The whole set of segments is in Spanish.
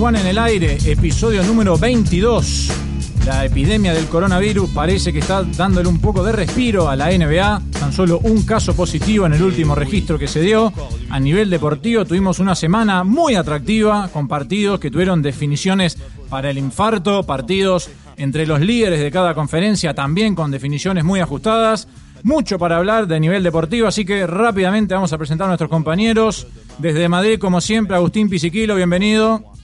And One en el aire, episodio número 22. La epidemia del coronavirus parece que está dándole un poco de respiro a la NBA. Tan solo un caso positivo en el último registro que se dio. A nivel deportivo tuvimos una semana muy atractiva con partidos que tuvieron definiciones para el infarto, partidos entre los líderes de cada conferencia también con definiciones muy ajustadas. Mucho para hablar de nivel deportivo, así que rápidamente vamos a presentar a nuestros compañeros. Desde Madrid, como siempre, Agustín Pisiquilo, bienvenido.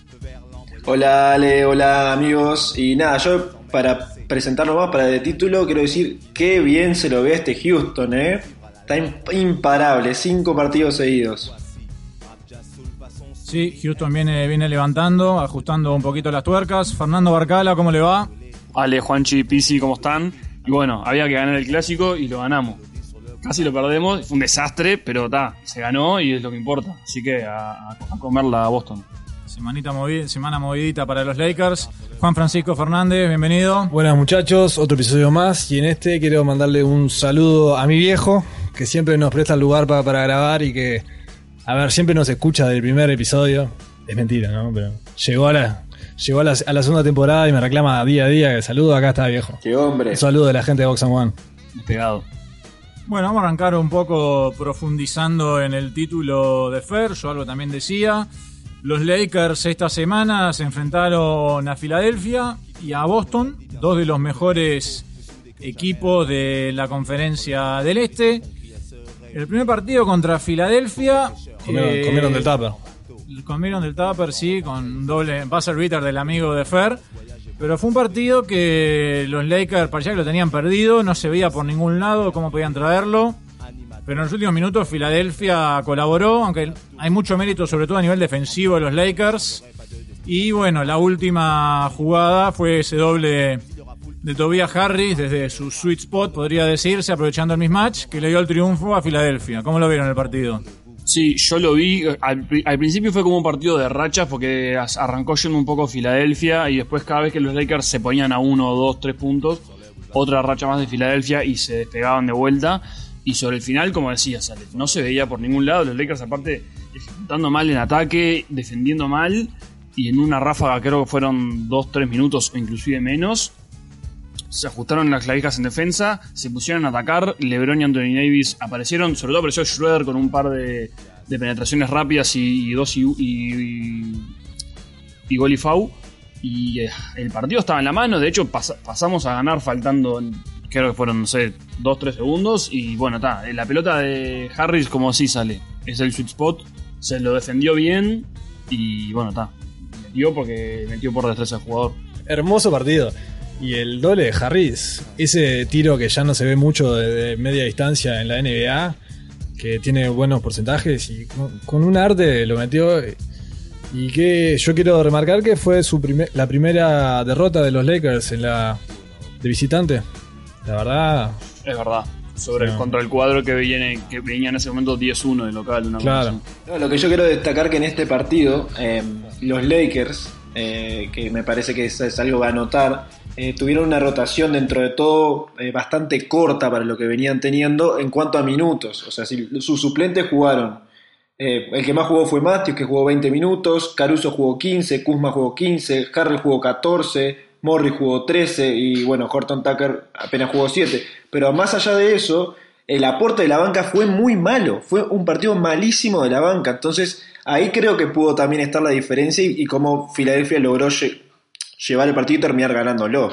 Hola Ale, hola amigos. Y nada, yo para presentarlo más, para de título, quiero decir qué bien se lo ve este Houston, ¿eh? Está imparable, cinco partidos seguidos. Sí, Houston viene, viene levantando, ajustando un poquito las tuercas. Fernando Barcala, ¿cómo le va? Ale, Juanchi, Pisi, ¿cómo están? Y bueno, había que ganar el clásico y lo ganamos. Casi lo perdemos, fue un desastre, pero está, se ganó y es lo que importa. Así que a, a comerla a Boston. Semanita semana movidita para los Lakers. Juan Francisco Fernández, bienvenido. Buenas muchachos, otro episodio más. Y en este quiero mandarle un saludo a mi viejo, que siempre nos presta el lugar para, para grabar y que, a ver, siempre nos escucha del primer episodio. Es mentira, ¿no? Pero llegó a la, llegó a la, a la, segunda temporada y me reclama día a día que saludo, acá está viejo. Qué hombre. Un saludo de la gente de Box One. Pegado. Bueno, vamos a arrancar un poco profundizando en el título de Fer, yo algo también decía. Los Lakers esta semana se enfrentaron a Filadelfia y a Boston, dos de los mejores equipos de la conferencia del Este. El primer partido contra Filadelfia. Comieron, eh, comieron del tupper. Comieron del tupper, sí, con un doble buzzer beater del amigo de Fer. Pero fue un partido que los Lakers parecía que lo tenían perdido, no se veía por ningún lado cómo podían traerlo. Pero en los últimos minutos Filadelfia colaboró, aunque hay mucho mérito sobre todo a nivel defensivo de los Lakers. Y bueno, la última jugada fue ese doble de Tobias Harris desde su sweet spot, podría decirse, aprovechando el mismatch, que le dio el triunfo a Filadelfia. ¿Cómo lo vieron el partido? Sí, yo lo vi. Al, principio fue como un partido de rachas porque arrancó yendo un poco Filadelfia y después cada vez que los Lakers se ponían a uno, dos, tres puntos, otra racha más de Filadelfia y se despegaban de vuelta. Y sobre el final, como decías, no se veía por ningún lado. Los Lakers, aparte, ejecutando mal en ataque, defendiendo mal. Y en una ráfaga, creo que fueron dos, tres minutos o inclusive menos. Se ajustaron las clavijas en defensa, se pusieron a atacar. LeBron y Anthony Davis aparecieron. Sobre todo apareció Schroeder con un par de, penetraciones rápidas y, dos y gol y fau. Y eh, el partido estaba en la mano. De hecho, pasamos a ganar faltando creo que fueron, no sé, 2-3 segundos. Y bueno, está. La pelota de Harris, como así sale. Es el sweet spot. Se lo defendió bien. Y bueno, está. Metió porque metió por detrás al jugador. Hermoso partido. Y el doble de Harris, ese tiro que ya no se ve mucho de, media distancia en la NBA, que tiene buenos porcentajes y con, un arte lo metió. Y que yo quiero remarcar que fue su la primera derrota de los Lakers en la de visitante. La verdad. Es verdad. Sobre el, contra el cuadro que, viene, que venía en ese momento 10-1 de local. Una claro. lo que yo quiero destacar que en este partido, eh, los Lakers, eh, que me parece que es, algo a notar, eh, tuvieron una rotación dentro de todo bastante corta para lo que venían teniendo en cuanto a minutos. O sea, si sus suplentes jugaron. el que más jugó fue Matthews, que jugó 20 minutos. Caruso jugó 15. Kuzma jugó 15. Harrell jugó 14. Morris jugó 13 y bueno, Horton Tucker apenas jugó 7. Pero más allá de eso, el aporte de la banca fue muy malo, fue un partido malísimo de la banca. Entonces ahí creo que pudo también estar la diferencia y, cómo Filadelfia logró llevar el partido y terminar ganándolo.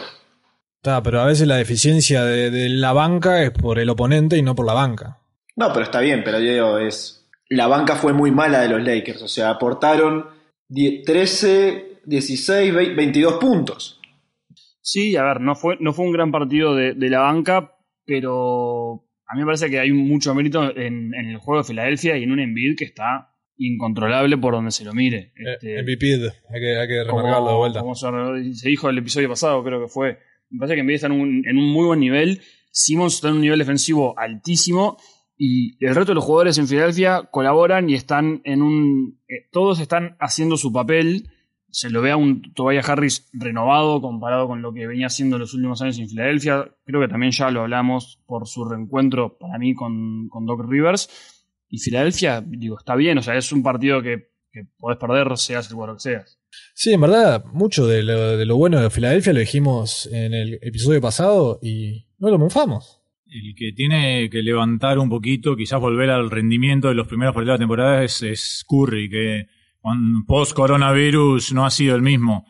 Está, pero a veces la deficiencia de, la banca es por el oponente y no por la banca. No, pero está bien, pero yo digo, es. La banca fue muy mala de los Lakers, o sea, aportaron 13, 16, 22 puntos. Sí, a ver, no fue, no fue un gran partido de, la banca, pero a mí me parece que hay mucho mérito en, el juego de Filadelfia y en un Embiid que está incontrolable por donde se lo mire. Eh, este, MVP, hay que, hay que remarcarlo de vuelta. Como se, dijo el episodio pasado, creo que fue. Me parece que Embiid está en un, en un muy buen nivel. Simmons está en un nivel defensivo altísimo y el resto de los jugadores en Filadelfia colaboran y están en un. Eh, todos están haciendo su papel se lo ve a un Tobias Harris renovado comparado con lo que venía haciendo los últimos años en Filadelfia. Creo que también ya lo hablamos por su reencuentro para mí con, Doc Rivers. Y Filadelfia, digo, está bien, o sea, es un partido que, que podés perder, seas el jugador que seas. Sí, en verdad, mucho de lo, de lo bueno de Filadelfia lo dijimos en el episodio pasado y no lo mofamos. El que tiene que levantar un poquito, quizás volver al rendimiento de los primeros partidos de la temporada es, es Curry, que post-coronavirus no ha sido el mismo.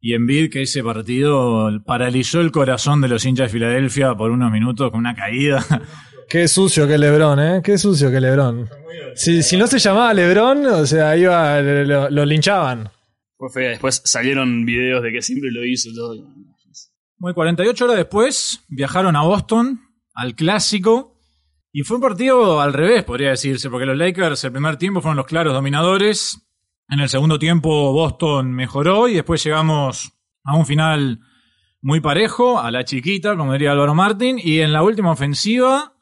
Y Embiid, que ese partido paralizó el corazón de los hinchas de Filadelfia por unos minutos con una caída. Qué sucio que Lebron, ¿eh? Qué sucio que Lebron. Si, si no se llamaba Lebron, o sea, iba, lo, lo linchaban. Fue fea. Después salieron videos de que siempre lo hizo todo. Muy 48 horas después viajaron a Boston, al clásico, y fue un partido al revés, podría decirse, porque los Lakers el primer tiempo fueron los claros dominadores, en el segundo tiempo Boston mejoró y después llegamos a un final muy parejo, a la chiquita, como diría Álvaro Martín, y en la última ofensiva,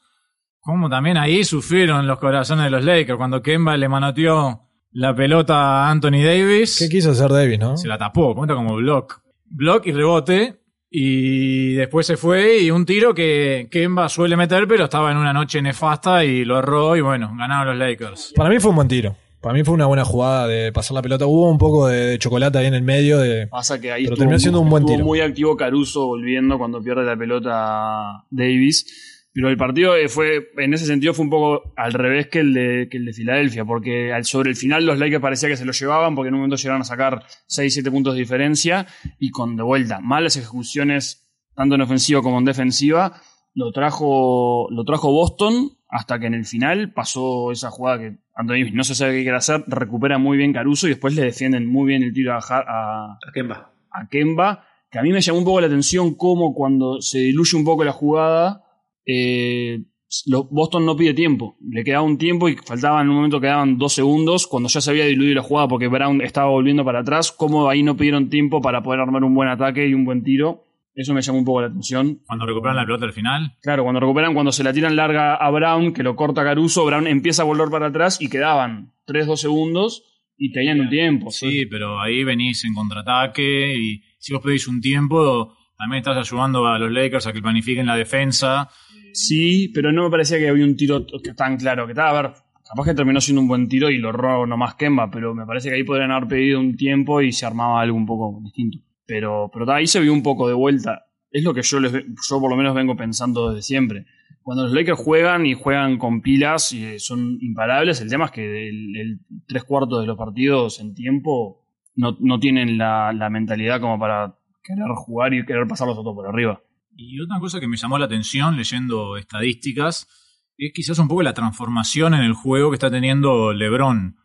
como también ahí sufrieron los corazones de los Lakers, cuando Kemba le manoteó la pelota a Anthony Davis. ¿Qué quiso hacer Davis, no? Se la tapó, cuenta como block. Block y rebote. Y después se fue y un tiro que Kemba suele meter, pero estaba en una noche nefasta y lo erró y bueno, ganaron los Lakers. Para mí fue un buen tiro. Para mí fue una buena jugada de pasar la pelota. Hubo un poco de, de chocolate ahí en el medio. De, Pasa que ahí Pero terminó siendo un buen tiro. muy activo Caruso volviendo cuando pierde la pelota Davis. Pero el partido eh, fue, en ese sentido, fue un poco al revés que el de, que el de Filadelfia, porque al, sobre el final los Lakers parecía que se lo llevaban, porque en un momento llegaron a sacar 6-7 puntos de diferencia, y con de vuelta, malas ejecuciones, tanto en ofensiva como en defensiva, lo trajo, lo trajo Boston, hasta que en el final pasó esa jugada que Anthony no se sabe qué quiere hacer, recupera muy bien Caruso y después le defienden muy bien el tiro a, a, ¿A va? a Kemba, que a mí me llamó un poco la atención cómo cuando se diluye un poco la jugada, eh, Boston no pide tiempo. Le quedaba un tiempo y faltaban, en un momento quedaban dos segundos, cuando ya se había diluido la jugada porque Brown estaba volviendo para atrás, cómo ahí no pidieron tiempo para poder armar un buen ataque y un buen tiro. Eso me llamó un poco la atención. Cuando recuperan la pelota al final. Claro, cuando recuperan, cuando se la tiran larga a Brown, que lo corta Caruso, Brown empieza a volver para atrás y quedaban 3-2 segundos y tenían un tiempo. Sí, pero ahí venís en contraataque y si vos pedís un tiempo, también estás ayudando a los Lakers a que planifiquen la defensa. Sí, pero no me parecía que había un tiro tan claro. Que estaba, a ver, capaz que terminó siendo un buen tiro y lo erró nomás Kemba, pero me parece que ahí podrían haber pedido un tiempo y se armaba algo un poco distinto. Pero, pero ahí se vio un poco de vuelta. Es lo que yo, les, yo por lo menos vengo pensando desde siempre. Cuando los Lakers juegan y juegan con pilas y eh, son imparables, el tema es que el, tres cuartos de los partidos en tiempo no, no tienen la, la mentalidad como para querer jugar y querer pasarlos a todos por arriba. Y otra cosa que me llamó la atención leyendo estadísticas es quizás un poco la transformación en el juego que está teniendo LeBron.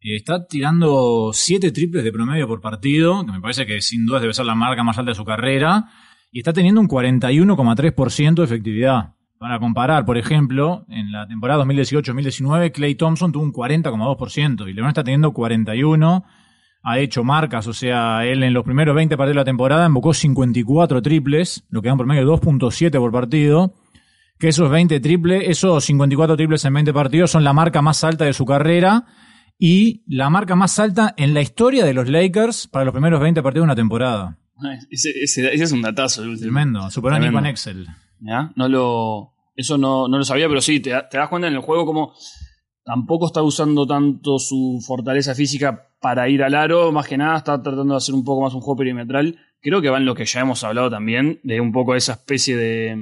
Eh, Está tirando 7 triples de promedio por partido, que me parece que sin duda debe ser la marca más alta de su carrera, y está teniendo un 41,3% de efectividad. Para comparar, por ejemplo, en la temporada 2018-2019, Clay Thompson tuvo un 40,2% y LeBron está teniendo 41%. Ha hecho marcas, o sea, él en los primeros 20 partidos de la temporada embocó 54 triples, lo que da un promedio de 2.7 por partido. Que esos 20 triples, esos 54 triples en 20 partidos son la marca más alta de su carrera y la marca más alta en la historia de los Lakers para los primeros 20 partidos de una temporada. Ese, ese- ese es un datazo. Tremendo. Superó a Nico en Excel. ¿Ya? No lo, eso no, no lo sabía, pero sí, te, te das cuenta en el juego como tampoco está usando tanto su fortaleza física para ir al aro, más que nada está tratando de hacer un poco más un juego perimetral. Creo que va en lo que ya hemos hablado también, de un poco esa especie de,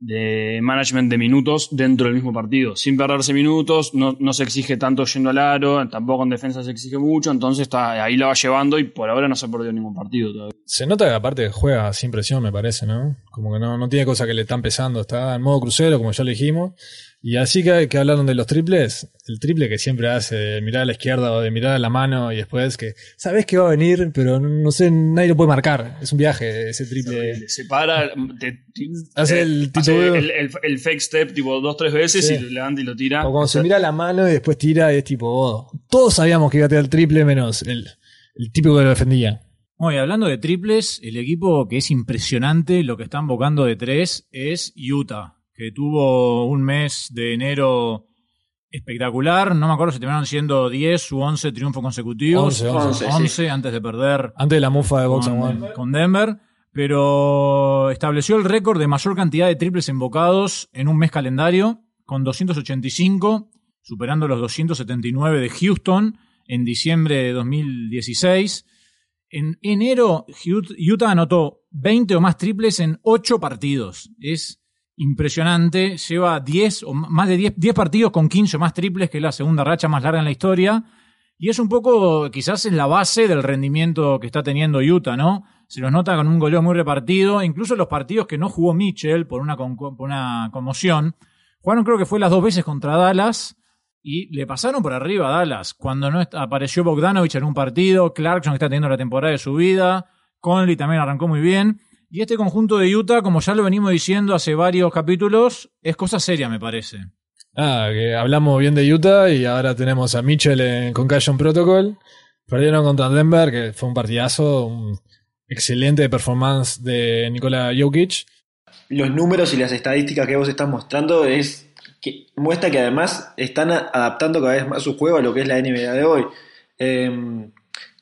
de management de minutos dentro del mismo partido. Sin perderse minutos, no, no se exige tanto yendo al aro, tampoco en defensa se exige mucho, entonces está, ahí lo va llevando y por ahora no se ha perdido ningún partido todavía. Se nota que aparte juega sin presión, me parece, ¿no? Como que no, no tiene cosa que le están pesando. Está en modo crucero, como ya lo dijimos. Y así que, que hablaron de los triples, el triple que siempre hace, de mirar a la izquierda o de mirar a la mano y después que sabes que va a venir, pero no sé, nadie lo puede marcar. Es un viaje ese triple. Se para, te- te- Hace el hace tipo- el, el- el fake step tipo dos, tres veces Sí. y lo levanta y lo tira. O cuando se mira la mano y después tira y es tipo, oh, todos sabíamos que iba a tirar el triple menos el, el típico que lo defendía. Bueno, y hablando de triples, el equipo que es impresionante lo que están bocando de tres es Utah, que tuvo un mes de enero espectacular. No me acuerdo si terminaron siendo 10 u 11 triunfos consecutivos. 11, 11, 11, sí. antes de perder Antes de la mufa de Box con, con Denver. Pero estableció el récord de mayor cantidad de triples invocados en un mes calendario, con 285, superando los 279 de Houston. en diciembre de 2016. En enero, Utah anotó 20 o más triples en 8 partidos. Es impresionante. Lleva 10 o más de 10, 10 partidos con 15 o más triples, que es la segunda racha más larga en la historia. Y es un poco, quizás es la base del rendimiento que está teniendo Utah, ¿no? Se los nota con un goleo muy repartido. Incluso los partidos que no jugó Mitchell por una, por una conmoción. Jugaron creo que fue las dos veces contra Dallas y le pasaron por arriba a Dallas. Cuando no apareció Bogdanovich en un partido, Clarkson está teniendo la temporada de su vida, Conley también arrancó muy bien. Y este conjunto de Utah, como ya lo venimos diciendo hace varios capítulos, es cosa seria, me parece. Ah, que hablamos bien de Utah y ahora tenemos a Mitchell en Concussion Protocol. Perdieron contra Denver, que fue un partidazo, un excelente performance de Nikola Jokic. Los números y las estadísticas que vos estás mostrando es que muestra que además están adaptando cada vez más su juego a lo que es la NBA de hoy. Em,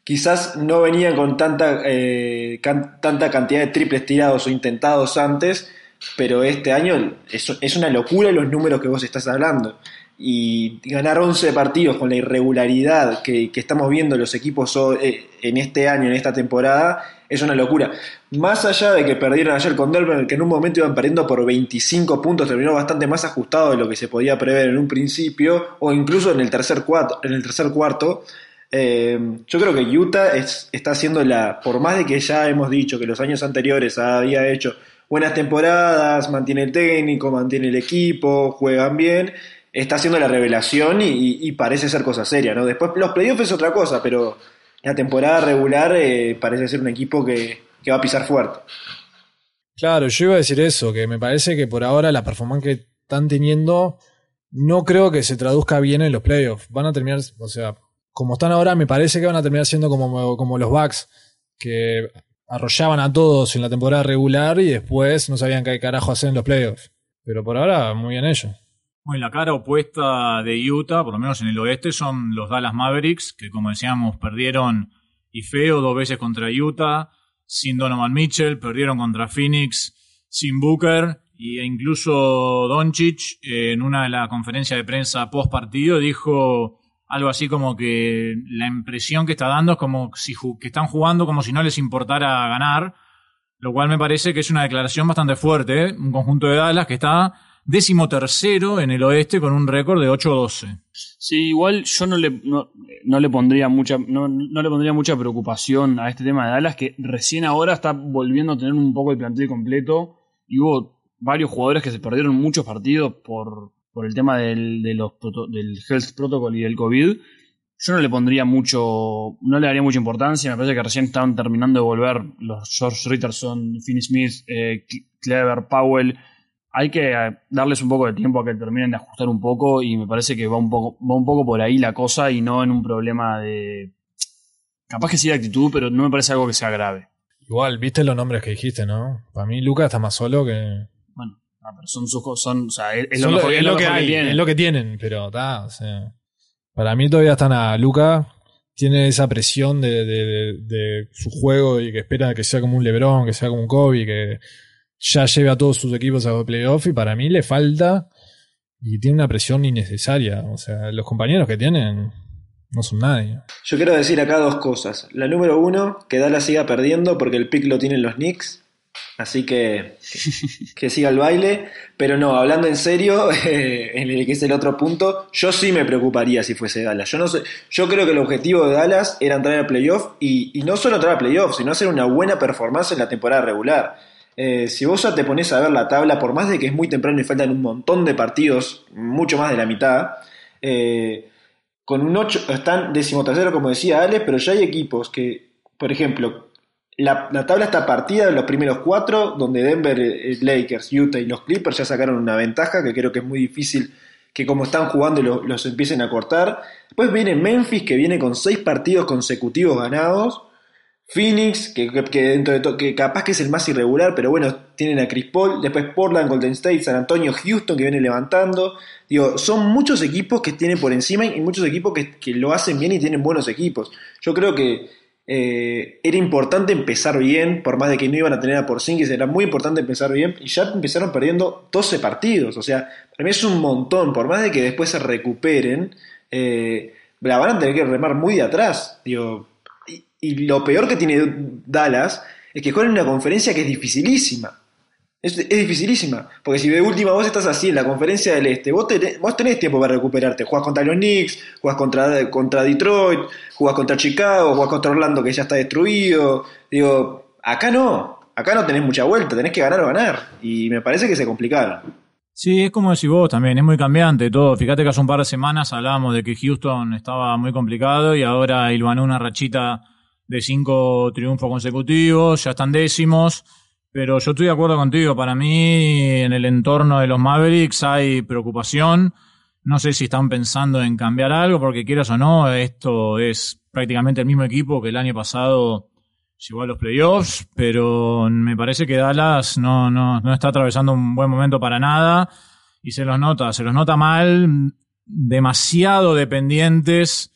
quizás no venían con tanta, eh, tanta cantidad de triples tirados o intentados antes, pero este año es, es, una locura los números que vos estás hablando. Y ganar 11 partidos con la irregularidad que, que estamos viendo los equipos eh, en este año, en esta temporada, es una locura. Más allá de que perdieron ayer con Denver, que en un momento iban perdiendo por 25 puntos, terminó bastante más ajustado de lo que se podía prever en un principio, o incluso en el tercer cuarto. En el tercer cuarto eh, yo creo que Utah está haciendo la, por más de que ya hemos dicho que los años anteriores había hecho buenas temporadas, mantiene el técnico, mantiene el equipo, juegan bien, está haciendo la revelación y, parece ser cosa seria, ¿no? Después los playoffs es otra cosa, pero la temporada regular eh, parece ser un equipo que, va a pisar fuerte. Claro, yo iba a decir eso, que me parece que por ahora la performance que están teniendo no creo que se traduzca bien en los playoffs. Van a terminar, o sea, como están ahora, me parece que van a terminar siendo como, como los Bucks, que arrollaban a todos en la temporada regular y después no sabían qué carajo hacer en los playoffs. Pero por ahora, muy bien ellos. Bueno, la cara opuesta de Utah, por lo menos en el oeste, son los Dallas Mavericks, que como decíamos, perdieron y feo dos veces contra Utah, sin Donovan Mitchell, perdieron contra Phoenix, sin Booker, e incluso Doncic, en una de las conferencias de prensa post partido, dijo algo así como que la impresión que está dando es como si que están jugando como si no les importara ganar, lo cual me parece que es una declaración bastante fuerte, ¿eh? un conjunto de Dallas que está décimo tercero en el oeste con un récord de 8-12. Sí, igual yo no le, no, le pondría mucha, no, le pondría mucha preocupación a este tema de Dallas, que recién ahora está volviendo a tener un poco de plantel completo y hubo varios jugadores que se perdieron muchos partidos por, por el tema del, de los, del Health Protocol y del COVID. Yo no le pondría mucho, no le daría mucha importancia, me parece que recién estaban terminando de volver los George Richardson, Finney Smith, eh, Clever, Powell, hay que eh, darles un poco de tiempo a que terminen de ajustar un poco y me parece que va un poco, va un poco por ahí la cosa y no en un problema de... Capaz que sí de actitud, pero no me parece algo que sea grave. Igual, viste los nombres que dijiste, ¿no? Para mí Lucas está más solo que... Bueno, pero son sus son, o sea, es, lo, mejor, que, hay, tienen. Es lo que tienen, pero está, o sea, para mí todavía están a Luca, tiene esa presión de, de, de, su juego y que espera que sea como un Lebron, que sea como un Kobe, que ya lleve a todos sus equipos a playoff y para mí le falta y tiene una presión innecesaria. O sea, los compañeros que tienen no son nadie. Yo quiero decir acá dos cosas. La número uno, que Dallas siga perdiendo porque el pick lo tienen los Knicks. Así que, que, siga el baile. Pero no, hablando en serio, en el que es el otro punto, yo sí me preocuparía si fuese Dallas. Yo, no sé, yo creo que el objetivo de Dallas era entrar a playoff y, y no solo entrar a playoff, sino hacer una buena performance en la temporada regular. Eh, si vos ya te pones a ver la tabla, por más de que es muy temprano y faltan un montón de partidos, mucho más de la mitad, eh, con un 8 están decimotercero, como decía Alex, pero ya hay equipos que, por ejemplo, la, tabla está partida de los primeros cuatro, donde Denver, eh, Lakers, Utah y los Clippers ya sacaron una ventaja que creo que es muy difícil que como están jugando los, los empiecen a cortar. Después viene Memphis, que viene con seis partidos consecutivos ganados. Phoenix, que, dentro de todo, que capaz que es el más irregular, pero bueno, tienen a Chris Paul, después Portland, Golden State, San Antonio, Houston que viene levantando. Digo, son muchos equipos que tienen por encima y muchos equipos que, lo hacen bien y tienen buenos equipos. Yo creo que eh, era importante empezar bien, por más de que no iban a tener a Porzingis, era muy importante empezar bien y ya empezaron perdiendo 12 partidos. O sea, para mí es un montón, por más de que después se recuperen. Eh, la van a tener que remar muy de atrás. Digo, y, y lo peor que tiene Dallas es que juegan en una conferencia que es dificilísima. Es, dificilísima. Porque si de última vos estás así en la conferencia del este, vos tenés, vos tenés tiempo para recuperarte. Jugás contra los Knicks, jugás contra, contra Detroit, jugás contra Chicago, jugás contra Orlando que ya está destruido. Digo, acá no. Acá no tenés mucha vuelta, tenés que ganar o ganar. Y me parece que se complicaron. Sí, es como decís vos también, es muy cambiante todo. Fíjate que hace un par de semanas hablábamos de que Houston estaba muy complicado y ahora ilvanó una rachita de cinco triunfos consecutivos, ya están décimos. Pero yo estoy de acuerdo contigo, para mí en el entorno de los Mavericks hay preocupación. No sé si están pensando en cambiar algo, porque quieras o no, esto es prácticamente el mismo equipo que el año pasado llegó a los playoffs, pero me parece que Dallas no, no, no está atravesando un buen momento para nada y se los nota, se los nota mal, demasiado dependientes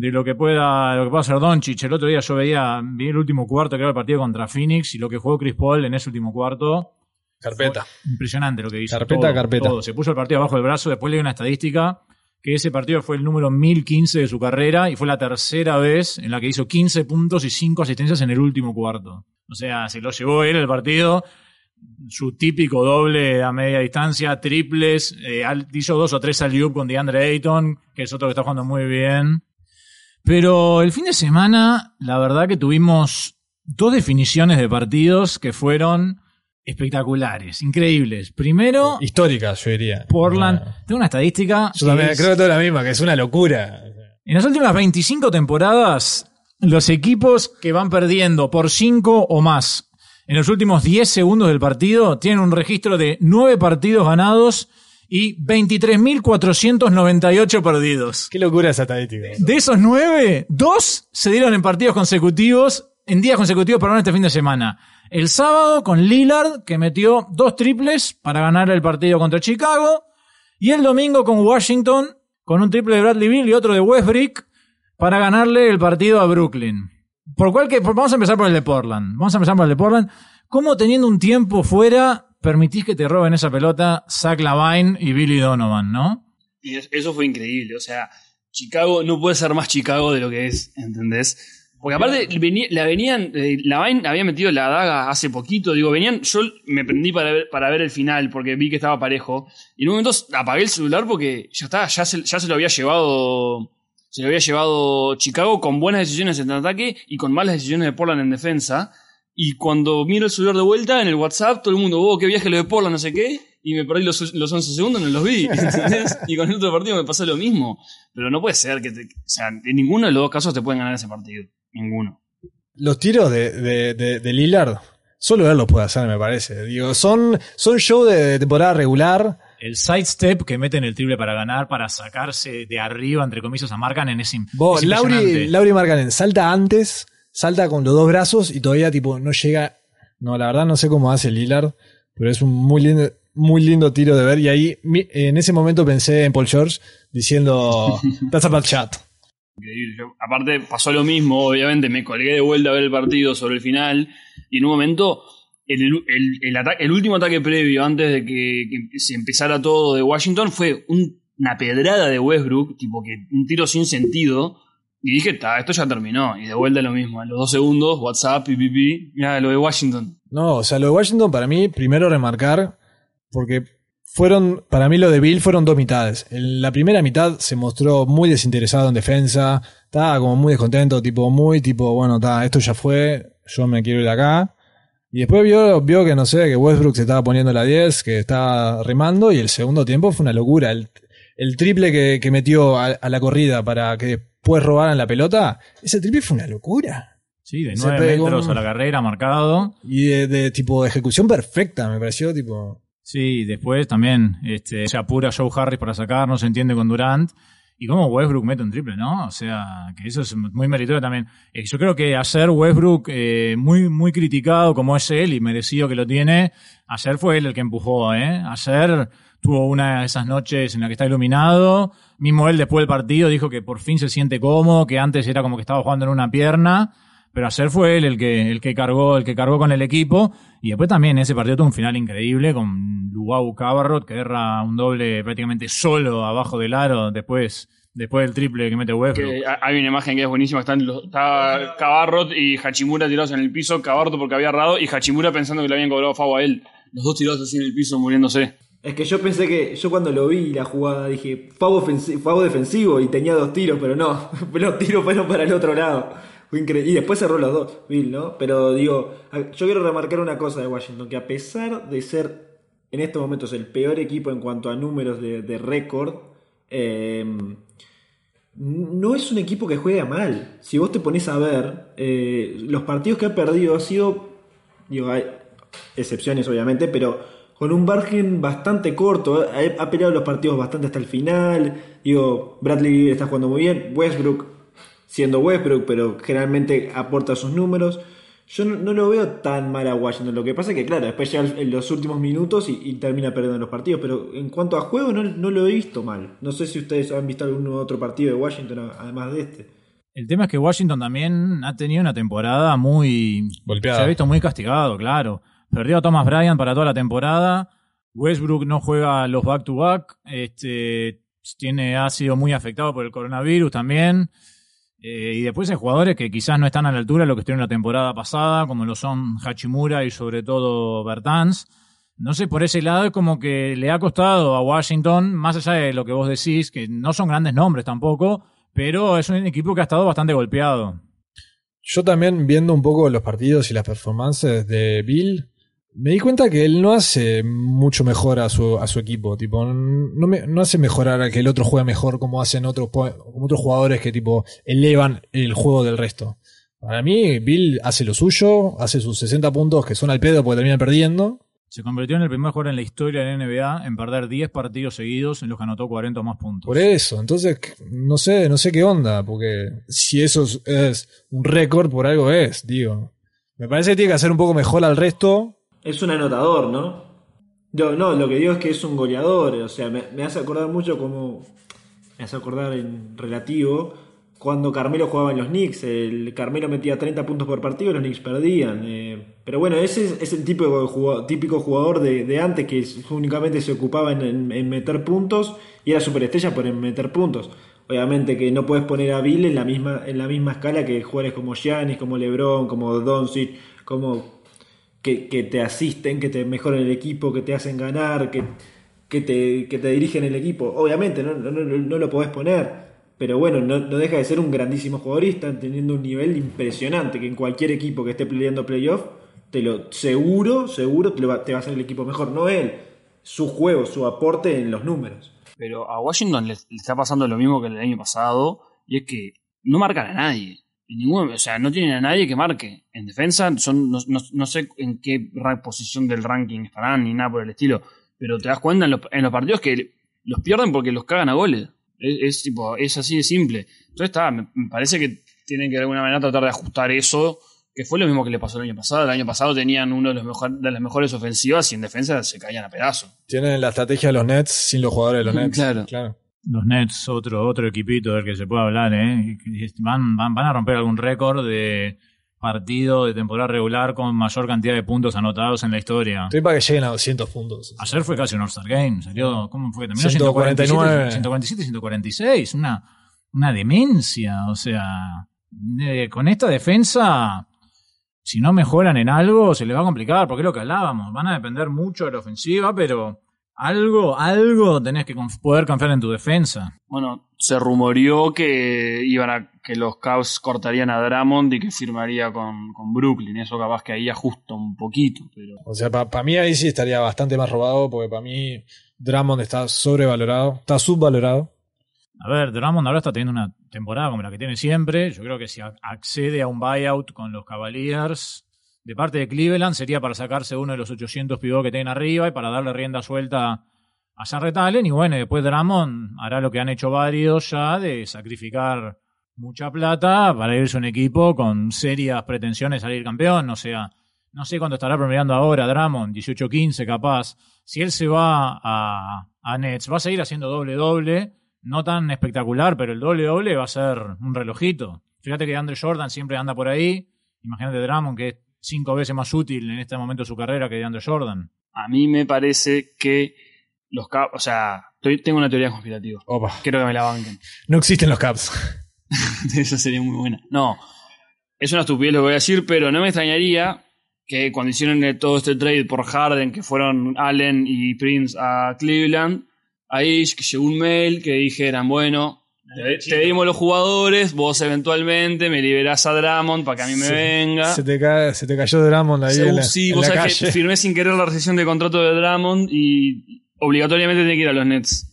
de lo que pueda lo que pueda hacer Doncic. El otro día yo veía, vi el último cuarto que era el partido contra Phoenix y lo que jugó Chris Paul en ese último cuarto. Carpeta. Impresionante lo que hizo. Carpeta, todo, carpeta. todo. Se puso el partido abajo del brazo, después leí una estadística que ese partido fue el número 1015 de su carrera y fue la tercera vez en la que hizo 15 puntos y 5 asistencias en el último cuarto. O sea, se lo llevó él el partido, su típico doble a media distancia, triples, eh, hizo dos o tres al con DeAndre Ayton, que es otro que está jugando muy bien. Pero el fin de semana, la verdad que tuvimos dos definiciones de partidos que fueron espectaculares, increíbles. Primero, históricas, yo diría. Portland, tengo una estadística. Yo también creo que toda la misma, que es una locura. En las últimas 25 temporadas, los equipos que van perdiendo por 5 o más en los últimos 10 segundos del partido tienen un registro de 9 partidos ganados y 23.498 perdidos. Qué locura esa estadística. De esos 9, 2 se dieron en partidos consecutivos, en días consecutivos, perdón, este fin de semana. El sábado con Lillard, que metió dos triples para ganar el partido contra Chicago. Y el domingo con Washington, con un triple de Bradley Bill y otro de Westbrook, para ganarle el partido a Brooklyn. Por cual que, vamos a empezar por el de Portland. Vamos a empezar por el de Portland. ¿Cómo teniendo un tiempo fuera permitís que te roben esa pelota Zach Lavine y Billy Donovan, no? Y eso fue increíble. O sea, Chicago no puede ser más Chicago de lo que es, ¿entendés? Porque aparte la venían, eh, la Vine había metido la daga hace poquito, digo, venían, yo me prendí para ver, para ver el final porque vi que estaba parejo y en un momento apagué el celular porque ya está, ya se, ya se lo había llevado, se lo había llevado Chicago con buenas decisiones en ataque y con malas decisiones de Portland en defensa. Y cuando miro el celular de vuelta en el WhatsApp, todo el mundo, oh, qué viaje lo de Portland, no sé qué, y me perdí los, los 11 segundos, no los vi, ¿entendés? y con el otro partido me pasó lo mismo. Pero no puede ser que, te, o sea, en ninguno de los dos casos te pueden ganar ese partido. Ninguno. Los tiros de, de, de, de Lillard, solo él los puede hacer, me parece. Digo, son, son show de temporada regular. El sidestep que meten el triple para ganar, para sacarse de arriba, entre comillas, a Markanen es, im Vos, es Lauri, impresionante. Lauri Markkanen salta antes, salta con los dos brazos y todavía tipo no llega. No, la verdad no sé cómo hace Lillard, pero es un muy lindo, muy lindo tiro de ver. Y ahí, en ese momento pensé en Paul George diciendo, that's a bad shot. Increíble. Yo- aparte, pasó lo mismo, obviamente, me colgué de vuelta a ver el partido sobre el final y en un momento, el, el, el, ata- el último ataque previo, antes de que, que se empezara todo de Washington, fue un- una pedrada de Westbrook, tipo que un tiro sin sentido. Y dije, "Ta, esto ya terminó. Y de vuelta lo mismo. A los dos segundos, WhatsApp, pipipi. Mira, lo de Washington. No, o sea, lo de Washington para mí, primero remarcar, porque fueron, para mí lo de Bill fueron dos mitades. En la primera mitad se mostró muy desinteresado en defensa, estaba como muy descontento, tipo muy tipo, bueno, está, esto ya fue, yo me quiero ir acá. Y después vio, vio que no sé, que Westbrook se estaba poniendo la 10, que estaba remando, y el segundo tiempo fue una locura. El, triple que, metió a la corrida para que después robaran la pelota, ese triple fue una locura. Sí, de Se 9 pegó metros un- a la carrera, marcado. Y de, de tipo ejecución perfecta, me pareció, tipo. Sí, después también este, se apura Joe Harris para sacar, no se entiende con Durant. Y cómo Westbrook mete un triple, ¿no? O sea, que eso es muy meritorio también. Eh, yo creo que ayer Westbrook, eh, muy, muy criticado como es él y merecido que lo tiene, ayer fue él el que empujó, ¿eh? Ayer tuvo una de esas noches en la que está iluminado. Mismo él después del partido dijo que por fin se siente cómodo, que antes era como que estaba jugando en una pierna. Pero ayer fue él el que, el que cargó, el que cargó con el equipo. Y después también ese partido tuvo un final increíble con Luau Cabarrot, que erra un doble prácticamente solo abajo del aro. Después después del triple que mete Westbrook. Hay una imagen que es buenísima. Está Cabarrot y Hachimura tirados en el piso. Cabarrot porque había errado y Hachimura pensando que le habían cobrado FAO a él. Los dos tirados así en el piso muriéndose. Es que yo pensé que, yo cuando lo vi la jugada dije, Favo, Favo defensivo y tenía dos tiros, pero no, los tiros fueron para el otro lado. Fue increíble. Y después cerró los dos, Bill, ¿no? Pero digo, yo quiero remarcar una cosa de Washington, que a pesar de ser en estos momentos el peor equipo en cuanto a números de, de récord, eh, no es un equipo que juega mal. Si vos te pones a ver, eh, los partidos que ha perdido ha sido, digo, hay excepciones obviamente, pero con un margen bastante corto. Ha, ha peleado los partidos bastante hasta el final. Digo, Bradley está jugando muy bien. Westbrook, siendo Westbrook, pero generalmente aporta sus números. Yo no, no lo veo tan mal a Washington. Lo que pasa es que, claro, después llega en los últimos minutos y, y termina perdiendo los partidos. Pero en cuanto a juego, no, no lo he visto mal. No sé si ustedes han visto algún otro partido de Washington además de este. El tema es que Washington también ha tenido una temporada muy. Golpeada. Se ha visto muy castigado, claro. Perdió a Thomas Bryant para toda la temporada. Westbrook no juega los back-to-back. Este, tiene, ha sido muy afectado por el coronavirus también. Eh, y después hay jugadores que quizás no están a la altura de lo que estuvieron la temporada pasada, como lo son Hachimura y sobre todo Bertans. No sé, por ese lado es como que le ha costado a Washington, más allá de lo que vos decís, que no son grandes nombres tampoco, pero es un equipo que ha estado bastante golpeado. Yo también viendo un poco los partidos y las performances de Bill, me di cuenta que él no hace mucho mejor a su, a su equipo. Tipo, no, me- no hace mejorar a que el otro juegue mejor como hacen otros, como otros jugadores que tipo elevan el juego del resto. Para mí, Bill hace lo suyo, hace sus 60 puntos que son al pedo porque termina perdiendo. Se convirtió en el primer jugador en la historia de la NBA en perder 10 partidos seguidos en los que anotó 40 o más puntos. Por eso, entonces, no sé, no sé qué onda, porque si eso es, es un récord, por algo es, digo. Me parece que tiene que hacer un poco mejor al resto, Es un anotador, ¿no? Yo, no, lo que digo es que es un goleador. O sea, me, hace acordar mucho como. Me hace acordar en relativo. Cuando Carmelo jugaba en los Knicks. El Carmelo metía 30 puntos por partido los Knicks perdían. eh, pero bueno, ese es, el tipo de jugador- típico jugador de, de antes que únicamente se ocupaba en, en- meter puntos y era superestrella por meter puntos. Obviamente que no puedes poner a Bill en la misma, en la misma escala que jugadores como Giannis, como LeBron, como Doncic, como que, que te asisten, que te mejoran el equipo, que te hacen ganar, que, que, te, que te dirigen el equipo. Obviamente, no, no, no, lo podés poner, pero bueno, no, no deja de ser un grandísimo jugadorista, teniendo un nivel impresionante, que en cualquier equipo que esté peleando playoff, te lo seguro, seguro te, va, te va a hacer el equipo mejor. No él, su juego, su aporte en los números. Pero a Washington le, le está pasando lo mismo que el año pasado, y es que no marcan a nadie. En ningún- o sea, no tienen a nadie que marque. En defensa, son, no, no- no sé en qué posición del ranking estarán ni nada por el estilo, pero te das cuenta en los, en los partidos que los pierden porque los cagan a goles. Es, es tipo, es así de simple. Entonces está, me, me parece que tienen que de alguna manera tratar de ajustar eso, que fue lo mismo que le pasó el año pasado. El año pasado tenían uno de, los mejor- de las mejores ofensivas y en defensa se caían a pedazos. Tienen la estrategia de los Nets sin los jugadores de los Nets. Claro. claro. Los Nets, otro, otro equipito del que se puede hablar, ¿eh? Van, van, van a romper algún récord de partido de temporada regular con mayor cantidad de puntos anotados en la historia. Estoy para que lleguen a 200 puntos. Ayer fue casi un All-Star Game, salió, ¿cómo fue? Terminó 149. 147, 146, una, una demencia, o sea, con esta defensa, si no mejoran en algo, se les va a complicar, porque es lo que hablábamos, van a depender mucho de la ofensiva, pero algo, algo tenés que conf- poder confiar en tu defensa. Bueno, se rumoreó que iban a que los Cavs cortarían a Drummond y que firmaría con, con Brooklyn. Eso capaz que ahí ajusta un poquito, pero O sea, para mí ahí sí estaría bastante más robado, porque para mí Drummond está sobrevalorado, está subvalorado. A ver, Drummond ahora está teniendo una temporada como la que tiene siempre. Yo creo que si accede a un buyout con los Cavaliers de parte de Cleveland sería para sacarse uno de los 800 pivot que tienen arriba y para darle rienda suelta a Jarrett Allen. Y bueno, después Drummond hará lo que han hecho varios ya de sacrificar mucha plata para irse a un equipo con serias pretensiones de salir campeón. O sea, no sé cuánto estará promediando ahora Drummond, 18-15 capaz. Si él se va a, a Nets, va a seguir haciendo doble-doble no tan espectacular, pero el doble doble va a ser un relojito. Fíjate que Andre Jordan siempre anda por ahí. Imagínate Drummond, que es cinco veces más útil en este momento de su carrera que de Andre Jordan. a mí me parece que los Cavs, o sea, Estoy- tengo una teoría conspirativa. Opa. Quiero que me la banquen. No existen los caps. Esa sería muy buena. No, es una estupidez lo que voy a decir, pero no me extrañaría que cuando hicieron todo este trade por Harden, que fueron Allen y Prince a Cleveland, ahí llegó un mail que dijeran, bueno, te, te dimos los jugadores, vos eventualmente me liberás a Drummond para que a mí me venga. Se te, cae, se te cayó Drummond ahí Se- en la, sí, en vos la sabés que calle. firmé sin querer la rescisión de contrato de Drummond y obligatoriamente tiene que ir a los Nets.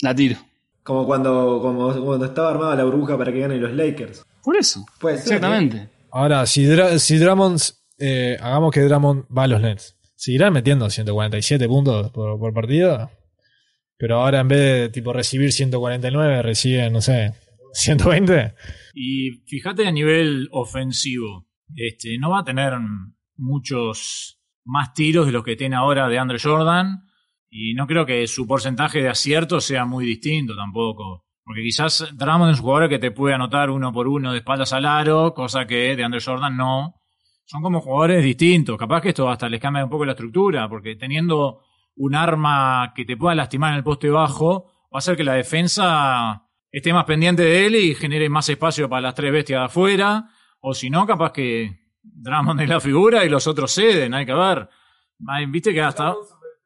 La tiro. Como cuando, como cuando estaba armada la burbuja para que ganen los Lakers. Por eso. Puede ser, Exactamente. Ahora, si, Dra- si Drummond, eh, hagamos que Drummond va a los Nets, ¿seguirán metiendo 147 puntos por, por partido? Pero ahora en vez de tipo recibir 149, reciben, no sé, 120. Y fíjate a nivel ofensivo, este, no va a tener muchos más tiros de los que tiene ahora de Andre Jordan. Y no creo que su porcentaje de acierto sea muy distinto tampoco. Porque quizás Drummond es un jugador que te puede anotar uno por uno de espaldas al aro, cosa que de Andre Jordan no. Son como jugadores distintos. Capaz que esto hasta les cambia un poco la estructura, porque teniendo un arma que te pueda lastimar en el poste bajo, va a hacer que la defensa esté más pendiente de él y genere más espacio para las tres bestias de afuera. O si no, capaz que Drummond es la figura y los otros ceden, hay que ver. Viste que hasta,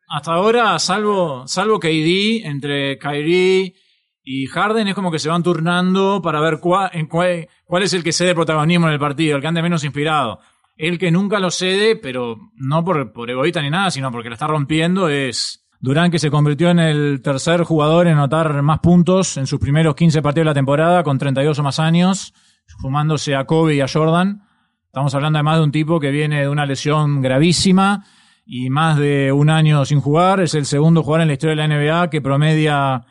hasta ahora, salvo, salvo KD, entre Kyrie y Harden, es como que se van turnando para ver cuál, en cuál, cuál es el que cede protagonismo en el partido, el que ande menos inspirado. El que nunca lo cede, pero no por, por egoísta ni nada, sino porque la está rompiendo, es Durán, que se convirtió en el tercer jugador en anotar más puntos en sus primeros 15 partidos de la temporada, con 32 o más años, fumándose a Kobe y a Jordan. Estamos hablando además de un tipo que viene de una lesión gravísima y más de un año sin jugar. Es el segundo jugador en la historia de la NBA que promedia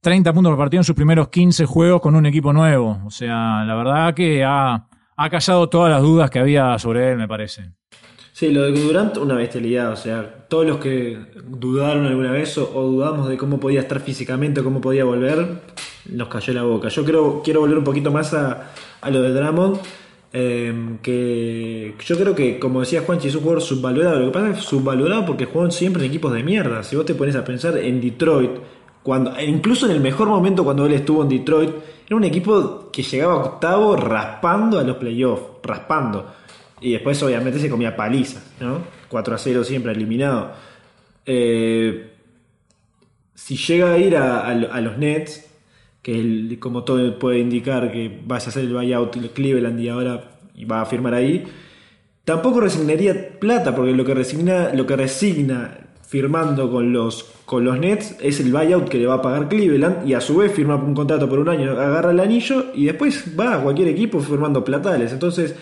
30 puntos por partido en sus primeros 15 juegos con un equipo nuevo. O sea, la verdad que ha, ha callado todas las dudas que había sobre él, me parece. Sí, lo de Durant, una bestialidad. O sea, todos los que dudaron alguna vez o, dudamos de cómo podía estar físicamente o cómo podía volver, nos cayó la boca. Yo creo, quiero volver un poquito más a, a lo de Drummond. eh, que yo creo que, como decía Juanchi, es un jugador subvalorado. Lo que pasa es subvalorado porque juegan siempre en equipos de mierda. Si vos te pones a pensar en Detroit, cuando, incluso en el mejor momento cuando él estuvo en Detroit, era un equipo que llegaba octavo raspando a los playoffs, raspando. Y después obviamente se comía palizas, ¿no? 4 a 0 siempre eliminado. Eh, si llega a ir a, los Nets, que el- como todo puede indicar que vaya a hacer el buyout de Cleveland y ahora va a firmar ahí, tampoco resignaría plata, porque lo que resigna, lo que resigna firmando con los, con los Nets es el buyout que le va a pagar Cleveland y a su vez firma un contrato por un año, agarra el anillo y después va a cualquier equipo firmando platales. Entonces,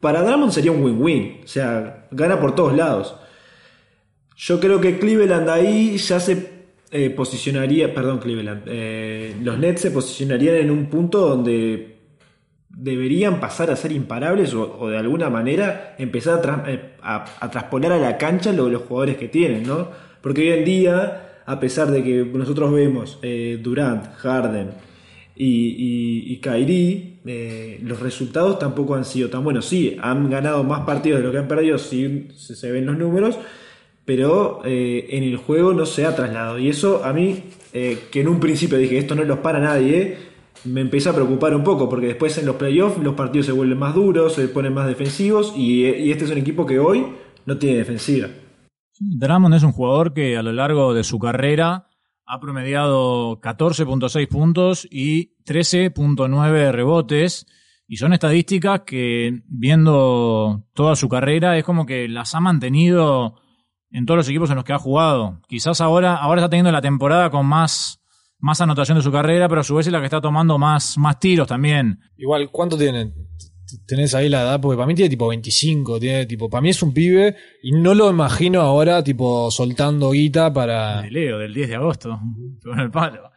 para Drummond sería un win-win, o sea, gana por todos lados. Yo creo que Cleveland ahí ya se eh, posicionaría, perdón, Cleveland, eh, los Nets se posicionarían en un punto donde deberían pasar a ser imparables o, de alguna manera empezar a, eh, a- trasponer a la cancha lo- los jugadores que tienen, ¿no? Porque hoy en día, a pesar de que nosotros vemos eh, Durant, Harden y, y, y Kyrie, eh, los resultados tampoco han sido tan buenos. Sí, han ganado más partidos de lo que han perdido, si se, ven los números, pero en el juego no se ha trasladado. Y eso a mí, que en un principio dije, esto no los para nadie, me empezó a preocupar un poco, porque después en los playoffs los partidos se vuelven más duros, se ponen más defensivos, y, y este es un equipo que hoy no tiene defensiva. Drummond es un jugador que a lo largo de su carrera ha promediado 14.6 puntos y 13.9 rebotes. Y son estadísticas que, viendo toda su carrera, es como que las ha mantenido en todos los equipos en los que ha jugado. Quizás ahora, ahora está teniendo la temporada con más, más anotación de su carrera, pero a su vez es la que está tomando más, más tiros también. Igual, ¿cuánto tiene? Tenés ahí la edad, porque para mí tiene tipo 25, tiene tipo, para mí es un pibe y no lo imagino ahora tipo soltando guita para... De Leo, del 10 de agosto. Con el palo.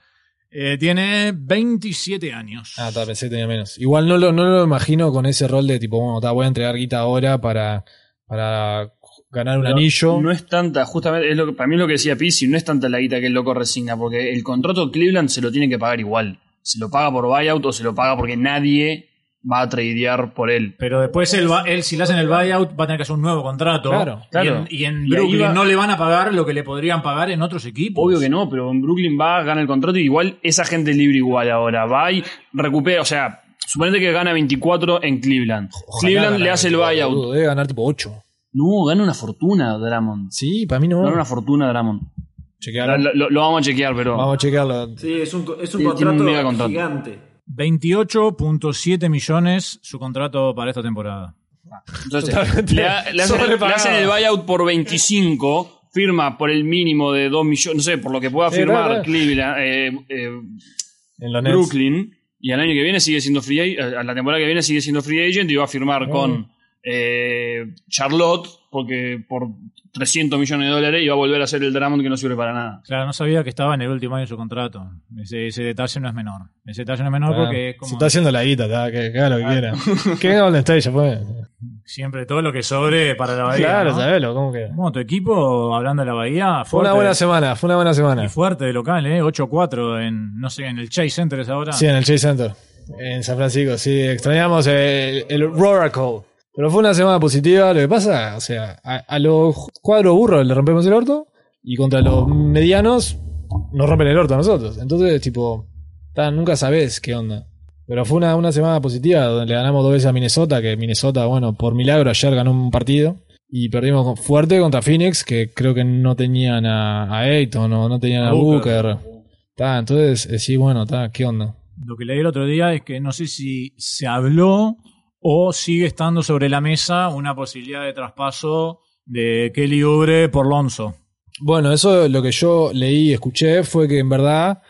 Eh, tiene 27 años. Ah, está, pensé que tenía menos. Igual no lo, no lo imagino con ese rol de tipo, bueno, ta, voy a entregar guita ahora para, para ganar un anillo. No es tanta, justamente, es lo que, para mí es lo que decía Pizzi, no es tanta la guita que el loco resigna, porque el contrato de Cleveland se lo tiene que pagar igual. Se lo paga por buyout o se lo paga porque nadie va a tradear por él. Pero después él, va- él, si le hacen el buyout, va a tener que hacer un nuevo contrato. Claro, claro. Y en, y en Y ahí Brooklyn va- no le van a pagar lo que le podrían pagar en otros equipos. Obvio que no, pero en Brooklyn va, gana el contrato y igual esa gente es libre igual ahora. Va y recupera, o sea, suponete que gana 24 en Cleveland. Ojalá Cleveland le hace el buyout. Debe ganar tipo 8. No, gana una fortuna Dramond. Sí, para mí no. Gana una fortuna Dramond. Lo, lo- lo vamos a chequear, pero. Vamos a chequearlo. Sí, es un, es un tiene un contrato, mega contrato. gigante. 28.7 millones su contrato para esta temporada. Entonces, le, ha- le hacen, sobrepagado. le hacen el buyout por 25, firma por el mínimo de 2 millones, no sé, por lo que pueda Sí, firmar claro. Cleveland, eh, eh, En. Brooklyn, y al año que viene sigue siendo free agent, a la temporada que viene sigue siendo free agent y va a firmar Mm. con eh, Charlotte, porque por 300 millones de dólares va a volver a ser el Drummond que no sirve para nada. Claro, no sabía que estaba en el último año de su contrato. Ese, ese detalle no es menor. Ese detalle no es menor Ah, porque es como Se está haciendo la guita, que, que haga lo que quiera. que haga Golden State, ya fue. siempre todo lo que sobre para la Bahía. Claro, ¿no? sabelo, ¿cómo que? Bueno, tu equipo, hablando de la Bahía, Fue una buena semana, fue una buena semana. y fuerte de local, ¿eh? 8-4 en, no sé, en el Chase Center es ahora. Sí, en el Chase Center, en San Francisco. Sí, extrañamos el, el Roracle. Pero fue una semana positiva. Lo que pasa, o sea, a, a los cuadros burros le rompemos el orto y contra los medianos nos rompen el orto a nosotros. Entonces, tipo, ta, nunca sabes qué onda. Pero fue una, una semana positiva donde le ganamos dos veces a Minnesota, que Minnesota, bueno, por milagro ayer ganó un partido. Y perdimos fuerte contra Phoenix, que creo que no tenían a, a Ayton o no tenían a, A Booker. Booker. Ta, entonces, eh, sí, bueno, ta, ¿qué onda? Lo que leí el otro día es que no sé si se habló o sigue estando sobre la mesa una posibilidad de traspaso de Kelly Oubre por Lonzo. Bueno, eso lo que yo leí y escuché fue que en verdad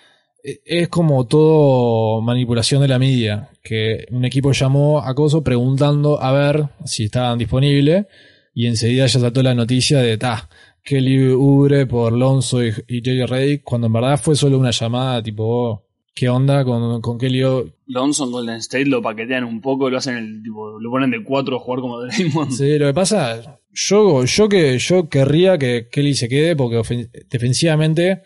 eh, es como todo manipulación de la media, que un equipo llamó a Coso preguntando a ver si estaban disponibles y enseguida ya saltó la noticia de ta, Kelly Ubre por Lonzo y, y JJ Redick, cuando en verdad fue solo una llamada tipo, oh, ¿qué onda con, con Kelly U- Lonson Golden State lo paquetean un poco, lo hacen el tipo, lo ponen de 4 a jugar como Draymond. Sí, lo que pasa, yo, yo que yo querría que Kelly se quede porque defensivamente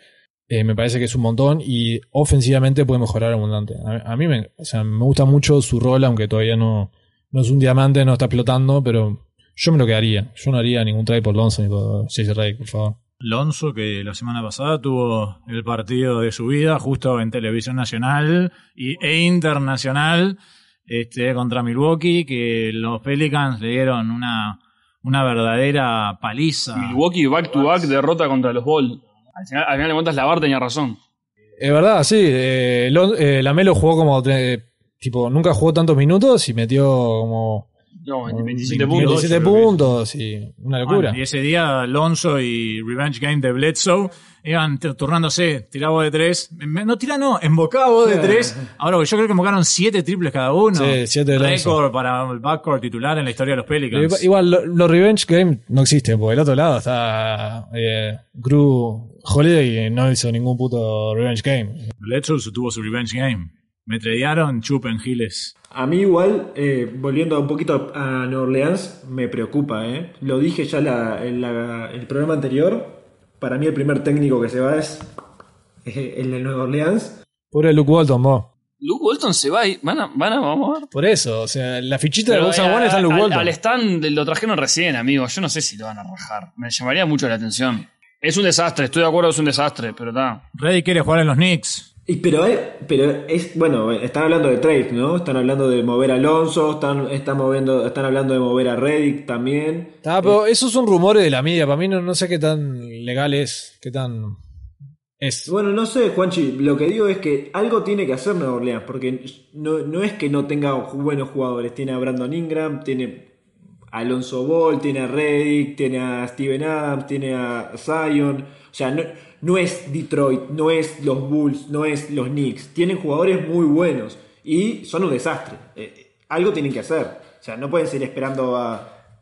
eh, me parece que es un montón y ofensivamente puede mejorar abundante. A, a mí me, o sea, me gusta mucho su rol, aunque todavía no, no es un diamante, no está explotando, pero yo me lo quedaría. Yo no haría ningún trade por Lonzo ni por J.J. Redick, por favor. Lonzo, que la semana pasada tuvo el partido de su vida justo en televisión nacional y, e internacional este, contra Milwaukee, que los Pelicans le dieron una, una verdadera paliza. Milwaukee back to back derrota contra los Bulls. Al final, al final de cuentas, Lavar tenía razón. Es verdad, sí. Eh, eh, Lamelo jugó como. eh, tipo, nunca jugó tantos minutos y metió como. No, 27 27 puntos. 27 creo que puntos y una locura. Bueno, y ese día Lonzo y Revenge Game de Bledsoe iban turnándose, tiraba de tres. No tira, no, embocaba de tres. Ahora, yo creo que embocaron siete triples cada uno. Sí, siete. Récord para el backcourt titular en la historia de los Pelicans. Igual, igual, lo- los Revenge Game no existen, porque el otro lado está eh, Gru Holiday y no hizo ningún puto Revenge Game. Bledsoe tuvo su Revenge Game. Me tradearon, chupen giles. A mí igual, eh, volviendo un poquito a Nueva Orleans, me preocupa. ¿eh? Lo dije ya la- en la- el programa anterior. Para mí el primer técnico que se va es el de Nueva Orleans. Pobre Luke Walton, vos. Luke Walton se va y van a, van a, vamos a ver. Por eso, o sea, la fichita de Pero, Gonzalo eh, One está en Luke al, Walton. al stand lo trajeron recién, amigo. Yo no sé si lo van a rajar. Me llamaría mucho la atención. Es un desastre, estoy de acuerdo, es un desastre, pero está. Reddy quiere jugar en los Knicks. Y, pero, eh, pero es, bueno, están hablando de trade, ¿no? Están hablando de mover a Alonso, están, están, moviendo, están hablando de mover a Reddick también. Ah, pero esos son rumores de la media. Para mí no, no sé qué tan legal es, qué tan es. Bueno, no sé, Juanchi, lo que digo es que algo tiene que hacer Nueva Orleans, porque no, no es que no tenga buenos jugadores. Tiene a Brandon Ingram, tiene Alonso Ball, tiene a Reddick, tiene a Steven Adams, tiene a Zion. O sea, no, no es Detroit, no es los Bulls, no es los Knicks. Tienen jugadores muy buenos y son un desastre. Eh, algo tienen que hacer. O sea, no pueden seguir esperando a,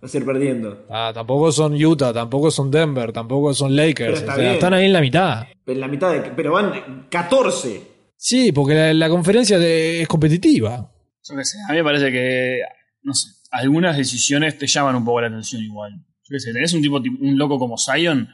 a seguir perdiendo. Ah, tampoco son Utah, tampoco son Denver, tampoco son Lakers. está o sea, bien. están ahí en la mitad. En la mitad de, pero van 14. Sí, porque la, la conferencia de- es competitiva. Yo qué sé, a mí me parece que, no sé, algunas decisiones te llaman un poco la atención igual. Yo qué sé, tenés un tipo, un loco como Zion,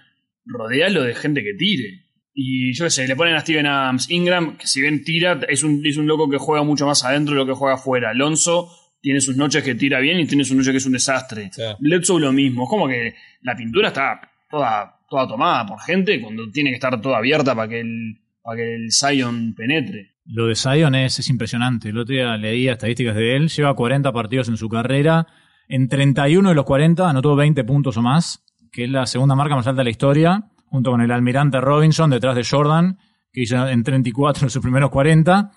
rodealo de gente que tire. Y yo qué sé, le ponen a Steven Adams, Ingram, que si bien tira, es un, es un loco que juega mucho más adentro de lo que juega afuera. Alonso tiene sus noches que tira bien y tiene sus noches que es un desastre. Sí. Bledsoe lo mismo. Es como que la pintura está toda, toda tomada por gente cuando tiene que estar toda abierta para que el, para que el Zion penetre. Lo de Zion es, es impresionante. El otro día leía estadísticas de él. Lleva 40 partidos en su carrera. En 31 de los 40 anotó 20 puntos o más, que es la segunda marca más alta de la historia, junto con el almirante Robinson detrás de Jordan, que hizo en 34 en sus primeros 40.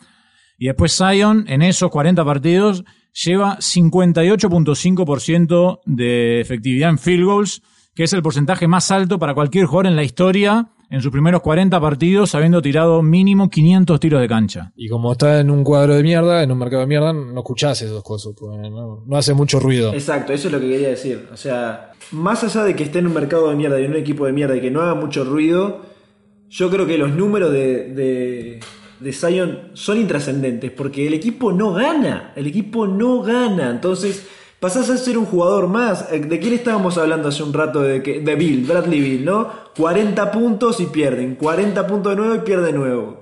Y después Zion, en esos 40 partidos, lleva 58.5% de efectividad en field goals, que es el porcentaje más alto para cualquier jugador en la historia en sus primeros 40 partidos, habiendo tirado mínimo 500 tiros de cancha. Y como está en un cuadro de mierda, en un mercado de mierda, no escuchás esas cosas, pues, no, no hace mucho ruido. Exacto, eso es lo que quería decir. O sea, más allá de que esté en un mercado de mierda y en un equipo de mierda y que no haga mucho ruido, yo creo que los números de, de, de Zion son intrascendentes porque el equipo no gana. El equipo no gana. Entonces, pasás a ser un jugador más. Eh, ¿De quién estábamos hablando hace un rato? De, que, de Bill, Bradley Bill, ¿no? 40 puntos y pierden. 40 puntos de nuevo y pierde de nuevo.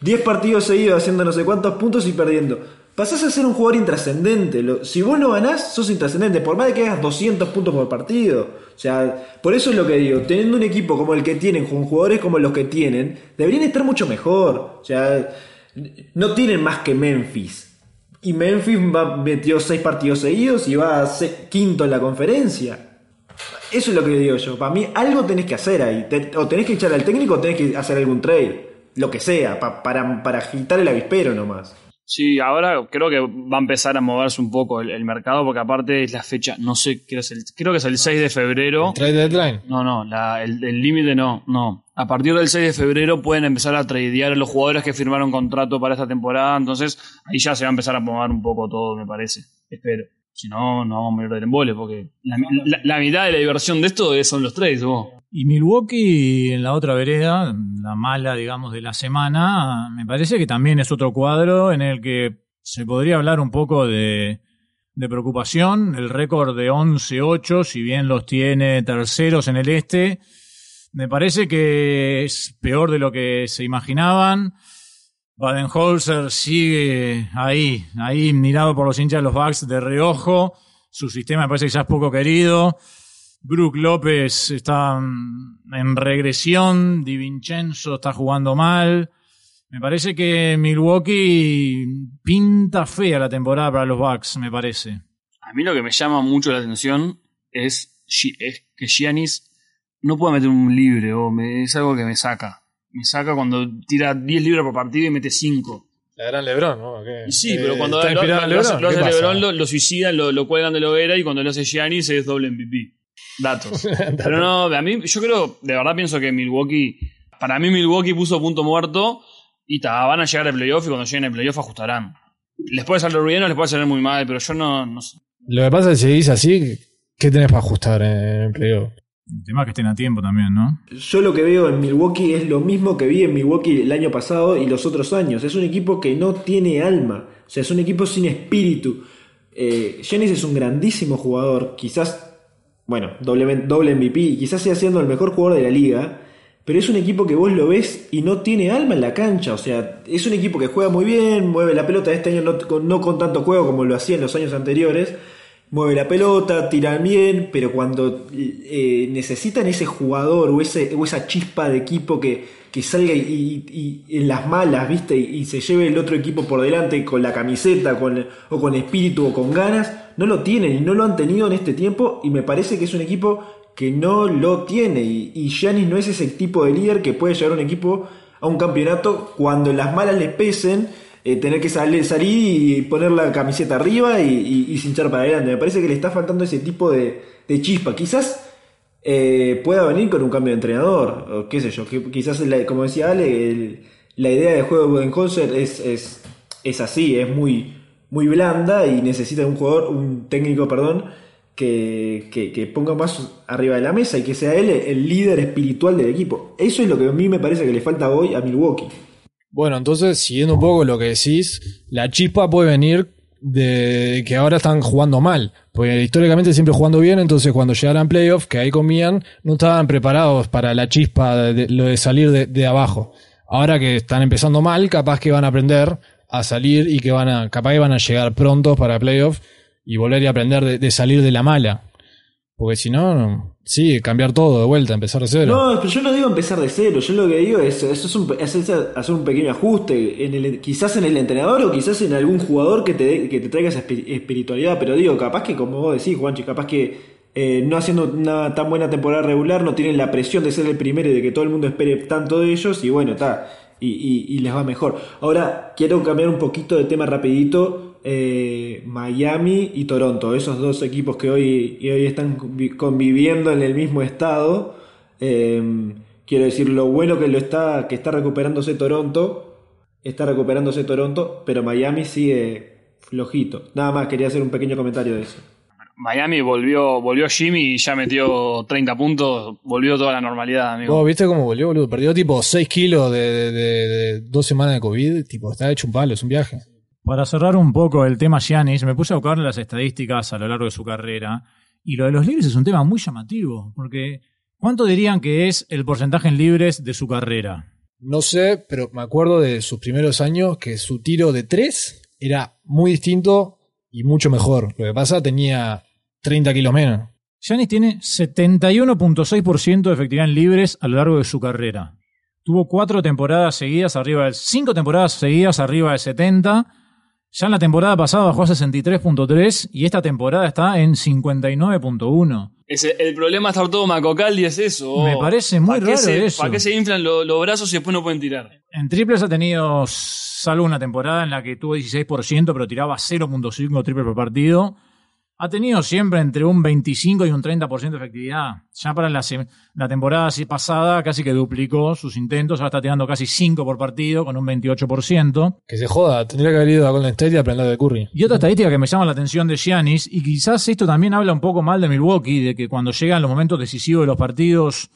10 partidos seguidos haciendo no sé cuántos puntos y perdiendo. Pasás a ser un jugador intrascendente. Si vos no ganás, sos intrascendente. Por más de que hagas 200 puntos por partido. O sea, por eso es lo que digo. Teniendo un equipo como el que tienen, con jugadores como los que tienen, deberían estar mucho mejor. O sea, no tienen más que Memphis. Y Memphis metió 6 partidos seguidos y va a ser quinto en la conferencia. Eso es lo que digo yo. Para mí, algo tenés que hacer ahí. Te- o tenés que echar al técnico o tenés que hacer algún trade. Lo que sea, pa- para, para agitar el avispero nomás. Sí, ahora creo que va a empezar a moverse un poco el, el mercado, porque aparte es la fecha, no sé, creo, es el, creo que es el 6 de febrero. Trade deadline. No, no, la- el el límite no, no. A partir del 6 de febrero pueden empezar a tradear a los jugadores que firmaron contrato para esta temporada, entonces ahí ya se va a empezar a mover un poco todo, me parece. Espero. Si no, no vamos a morir del embole, porque la, mitad de la diversión de esto es- son los trades, vos. Y Milwaukee en la otra vereda, la mala, digamos, de la semana, me parece que también es otro cuadro en el que se podría hablar un poco de preocupación. El récord de 11-8, si bien los tiene terceros en el este, me parece que es peor de lo que se imaginaban. Baden-Holzer sigue ahí, ahí mirado por los hinchas de los Bucks de reojo. Su sistema me parece que ya es poco querido. Brook López está mm, en regresión. Di Vincenzo está jugando mal. Me parece que Milwaukee pinta fea la temporada para los Bucks, me parece. A mí lo que me llama mucho la atención es, es que Giannis no puede meter un libre, o me- es algo que me saca. Me saca cuando tira 10 libres por partido y mete 5. La gran Lebron, ¿no? Sí, Eh, pero cuando ¿está lo, lo- LeBron? lo. LeBron, lo, lo suicidan, lo, lo cuelgan de la hoguera y cuando lo hace Giannis es doble MVP. Datos. Pero no, a mí, yo creo, de verdad pienso que Milwaukee, para mí Milwaukee puso punto muerto y ta, van a llegar al playoff y cuando lleguen al playoff ajustarán. Les puede salir bien o les puede salir muy mal, pero yo no, no sé. Lo que pasa es que si dice así, ¿qué tenés para ajustar en el playoff? El tema es que estén a tiempo también, ¿no? Yo lo que veo en Milwaukee es lo mismo que vi en Milwaukee el año pasado y los otros años. Es un equipo que no tiene alma. O sea, es un equipo sin espíritu. Eh, es un grandísimo jugador. Quizás, bueno, doble, doble MVP. Quizás sea siendo el mejor jugador de la liga. Pero es un equipo que vos lo ves y no tiene alma en la cancha. O sea, es un equipo que juega muy bien, mueve la pelota. Este año no no con tanto juego como lo hacía en los años anteriores. Mueve la pelota, tiran bien, pero cuando eh, necesitan ese jugador o, ese, o esa chispa de equipo que, que salga y, en las malas, ¿viste? Y, se lleve el otro equipo por delante con la camiseta con, o con espíritu o con ganas, no lo tienen y no lo han tenido en este tiempo y me parece que es un equipo que no lo tiene y, Giannis no es ese tipo de líder que puede llevar un equipo a un campeonato cuando las malas les pesen eh, tener que salir, salir y poner la camiseta arriba y, y, y cinchar para adelante. Me parece que le está faltando ese tipo de, chispa. Quizás eh, pueda venir con un cambio de entrenador, o qué sé yo. quizás, como decía Ale, el- la idea de juego de Budenholzer es, es, es así, es muy, muy blanda y necesita un jugador, un técnico, perdón, que, que, que ponga más arriba de la mesa y que sea él el líder espiritual del equipo. Eso es lo que a mí me parece que le falta hoy a Milwaukee. Bueno, entonces, siguiendo un poco lo que decís, la chispa puede venir de que ahora están jugando mal. Porque históricamente siempre jugando bien, entonces cuando llegaran playoffs, que ahí comían, no estaban preparados para la chispa de, lo de salir de, abajo. Ahora que están empezando mal, capaz que van a aprender a salir y que van a, capaz que van a llegar prontos para playoffs y volver a aprender de, de salir de la mala. Porque si no, sí, cambiar todo de vuelta, empezar de cero. No, pero yo no digo empezar de cero, yo lo que digo es, eso es, un- hacer un pequeño ajuste, en el, quizás en el entrenador o quizás en algún jugador que te, que te traiga esa espi- espiritualidad, pero digo, capaz que como vos decís, Juanchi, capaz que eh, no haciendo una tan buena temporada regular no tienen la presión de ser el primero y de que todo el mundo espere tanto de ellos y bueno, está, y, y- y les va mejor. Ahora, quiero cambiar un poquito de tema rapidito. Eh, Miami y Toronto, esos dos equipos que hoy, y hoy están convi- conviviendo en el mismo estado. Eh, quiero decir, lo bueno que lo está, que está recuperándose Toronto, está recuperándose Toronto, pero Miami sigue flojito. Nada más, quería hacer un pequeño comentario de eso. Miami volvió, volvió Jimmy y ya metió 30 puntos, volvió toda la normalidad, amigo. ¿Vos viste cómo volvió, boludo? Perdió tipo 6 kilos de, de- de- de dos semanas de COVID. Tipo, está hecho un palo, es un viaje. Para cerrar un poco el tema Giannis, me puse a buscar las estadísticas a lo largo de su carrera. Y lo de los libres es un tema muy llamativo, porque ¿cuánto dirían que es el porcentaje en libres de su carrera? No sé, pero me acuerdo de sus primeros años que su tiro de 3 era muy distinto y mucho mejor. Lo que pasa, tenía 30 kilos menos. Giannis tiene 71.6% de efectividad en libres a lo largo de su carrera. Tuvo cuatro temporadas seguidas arriba del. cinco temporadas seguidas arriba del 70. Ya en la temporada pasada bajó a 63.3 y esta temporada está en 59.1. Ese- el problema de estar todo macocaldi es eso. Me parece muy ¿Para qué raro se- eso. ¿Para qué se inflan lo- los brazos y después no pueden tirar? En triples ha tenido, salvo una temporada en la que tuvo 16%, pero tiraba 0.5 triples por partido. Ha tenido siempre entre un 25 y un 30% de efectividad. Ya para la, la temporada así pasada casi que duplicó sus intentos. Ahora está tirando casi 5 por partido con un 28%. Que se joda, tendría que haber ido a Golden State y aprender de Curry. Y otra estadística que me llama la atención de Giannis, y quizás esto también habla un poco mal de Milwaukee, de que cuando llegan los momentos decisivos de los partidos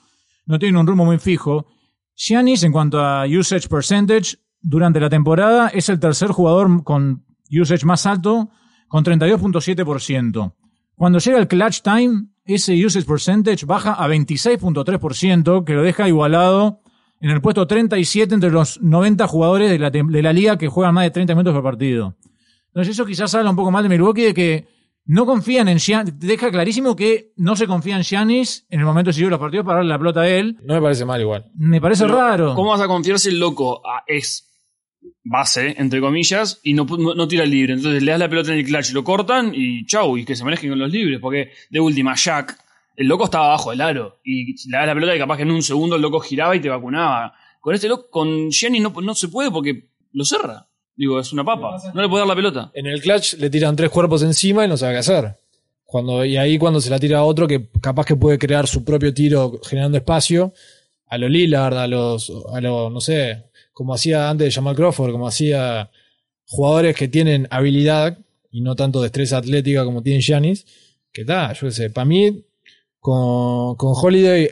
no tienen un rumbo muy fijo. Giannis, en cuanto a usage percentage, durante la temporada es el tercer jugador con usage más alto, con 32.7%. Cuando llega el clutch time, ese usage percentage baja a 26.3%, que lo deja igualado en el puesto 37 entre los 90 jugadores de la, de la liga que juegan más de 30 minutos por partido. Entonces eso quizás habla un poco mal de Milwaukee de que no confían en Giannis. Deja clarísimo que no se confía en Giannis en el momento decisivo de los partidos para darle la pelota a él. No me parece mal igual. Me parece Pero, raro. ¿Cómo vas a confiar si el loco ah, es base, entre comillas, y no, no, tira libre? Entonces le das la pelota en el clutch, lo cortan y chau, y que se manejen con los libres. Porque de última, Jack, el loco estaba abajo del aro. Y le das la pelota y capaz que en un segundo el loco giraba y te vacunaba. Con este loco, con Gianni no, no se puede porque lo cerra. Digo, es una papa. No le puede dar la pelota. En el clutch le tiran tres cuerpos encima y no sabe qué hacer. Cuando, y ahí cuando se la tira a otro que capaz que puede crear su propio tiro generando espacio, a lo Lillard, a los, a lo, no sé, como hacía antes Jamal Crawford, como hacía jugadores que tienen habilidad y no tanto destreza atlética como tiene Giannis, que está, yo qué sé, para mí, con, con Holiday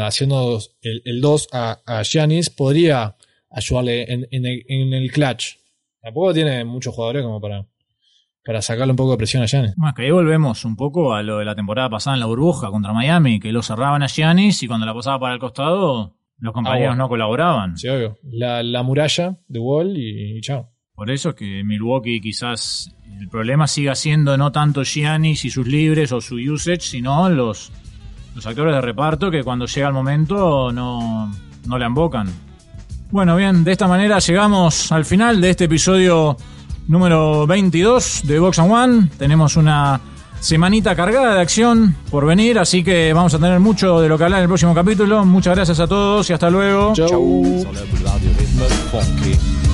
haciendo el, el 2 a, a Giannis, podría ayudarle en, en el, clutch. Tampoco tiene muchos jugadores como para, para sacarle un poco de presión a Giannis. Bueno, que ahí volvemos un poco a lo de la temporada pasada en la burbuja contra Miami, que lo cerraban a Giannis y cuando la pasaba para el costado, los compañeros bueno. no colaboraban. Sí, obvio. La, la muralla de Wall y, y chao. Por eso es que Milwaukee quizás el problema siga siendo no tanto Giannis y sus libres o su usage, sino los, los actores de reparto que cuando llega el momento no, no la embocan. Bueno, bien, de esta manera llegamos al final de este episodio número 22 de Box and One. Tenemos una semanita cargada de acción por venir, así que vamos a tener mucho de lo que hablar en el próximo capítulo. Muchas gracias a todos y hasta luego. Chau. sur